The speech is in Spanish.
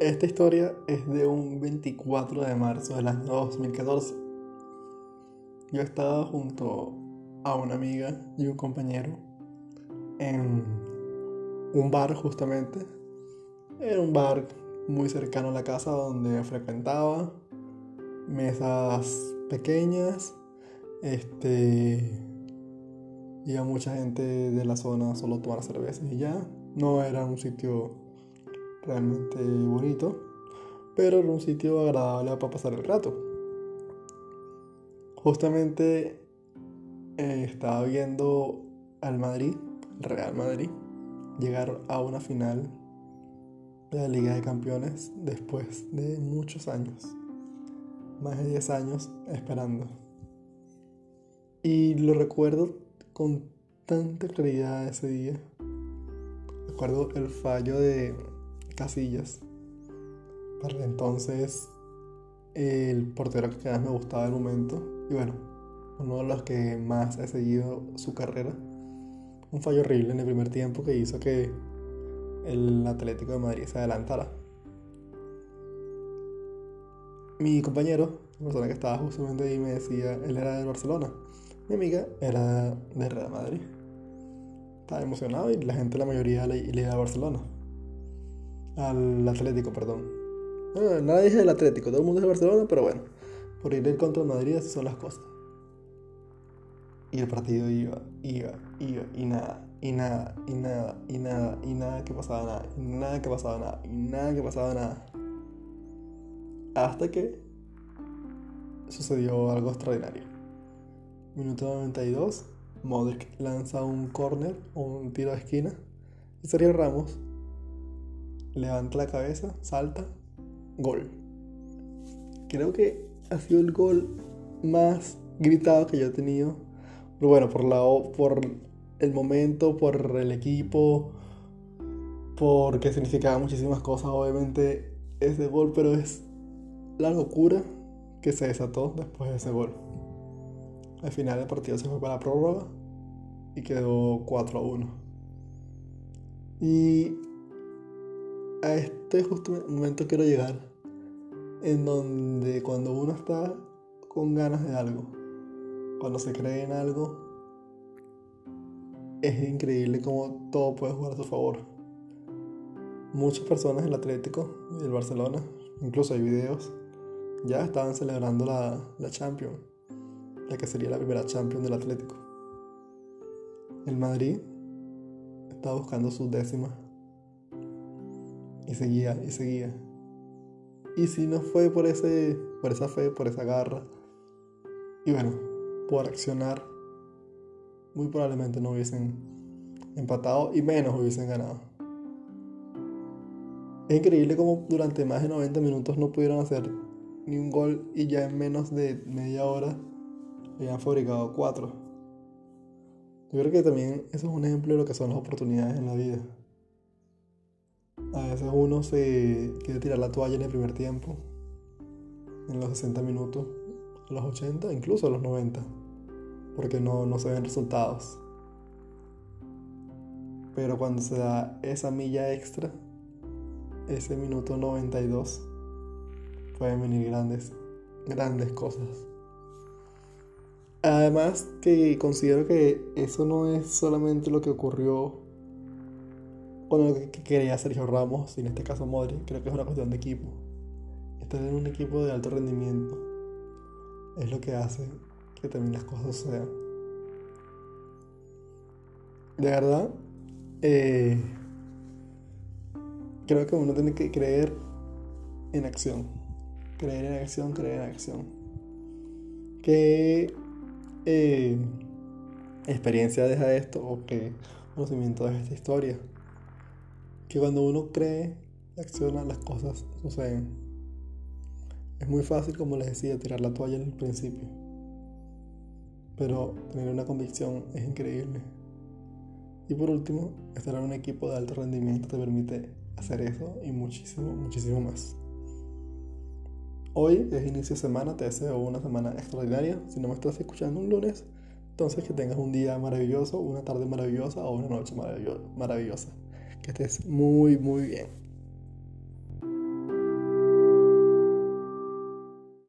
Esta historia es de un 24 de marzo del año 2014. Yo estaba junto a una amiga y un compañero en un bar justamente. Era un bar muy cercano a la casa donde frecuentaba. Mesas pequeñas. Este. Iba mucha gente de la zona solo a tomar cervezas y ya. No era un sitio realmente bonito, pero era un sitio agradable para pasar el rato. Justamente eh, estaba viendo al Madrid, el Real Madrid, llegar a una final de la Liga de Campeones después de muchos años, más de 10 años esperando. Y lo recuerdo con tanta claridad ese día. Recuerdo el fallo de Casillas. Para entonces, el portero que más me gustaba del momento. Y bueno, uno de los que más he seguido su carrera. Un fallo horrible en el primer tiempo que hizo que el Atlético de Madrid se adelantara. Mi compañero, la persona que estaba justamente ahí, me decía, él era de Barcelona. Mi amiga era de Real Madrid. Estaba emocionado y la gente, la mayoría, le, le iba a Barcelona. Al Atlético, perdón. No, nada dije del Atlético, todo el mundo es de Barcelona, pero bueno, por ir en contra Madrid así son las cosas. Y el partido iba, iba, iba, y nada, y nada, y nada, y nada, y nada que pasaba nada, y nada que pasaba nada, y nada que pasaba nada. Hasta que sucedió algo extraordinario. Minuto 92, Modric lanza un corner o un tiro de esquina y Sergio Ramos levanta la cabeza, salta, gol. Creo que ha sido el gol más gritado que yo he tenido. Pero bueno, por, la, por el momento, por el equipo, porque significaba muchísimas cosas, obviamente, ese gol, pero es la locura que se desató después de ese gol. Al final del partido se fue para la prórroga y quedó 4 a 1. Y a este justo momento quiero llegar en donde cuando uno está con ganas de algo, cuando se cree en algo, es increíble cómo todo puede jugar a su favor. Muchas personas del Atlético y del Barcelona, incluso hay videos, ya estaban celebrando la, la Champions, la que sería la primera Champions del Atlético. El Madrid estaba buscando su décima y seguía y seguía. Y si no fue por, ese, por esa fe, por esa garra, y bueno, por accionar, muy probablemente no hubiesen empatado y menos hubiesen ganado. Es increíble como durante más de 90 minutos no pudieron hacer ni un gol y ya en menos de media hora habían fabricado cuatro. Yo creo que también eso es un ejemplo de lo que son las oportunidades en la vida. Veces uno se quiere tirar la toalla en el primer tiempo, en los 60 minutos, los 80, incluso a los 90, porque no, no se ven resultados. Pero cuando se da esa milla extra, ese minuto 92, pueden venir grandes, grandes cosas. Además que considero que eso no es solamente lo que ocurrió con lo que quería Sergio Ramos, y en este caso Modric, creo que es una cuestión de equipo. Estar en un equipo de alto rendimiento es lo que hace que también las cosas sucedan. De verdad, eh, creo que uno tiene que creer en acción. Creer en acción, creer en acción. ¿Qué eh, experiencia deja esto o qué conocimiento deja esta historia? Que cuando uno cree y acciona, las cosas suceden. Es muy fácil, como les decía, tirar la toalla en el principio. Pero tener una convicción es increíble. Y por último, estar en un equipo de alto rendimiento te permite hacer eso y muchísimo, muchísimo más. Hoy es inicio de semana, te deseo una semana extraordinaria. Si no me estás escuchando un lunes, entonces que tengas un día maravilloso, una tarde maravillosa o una noche maravillosa. Que estés muy, muy bien.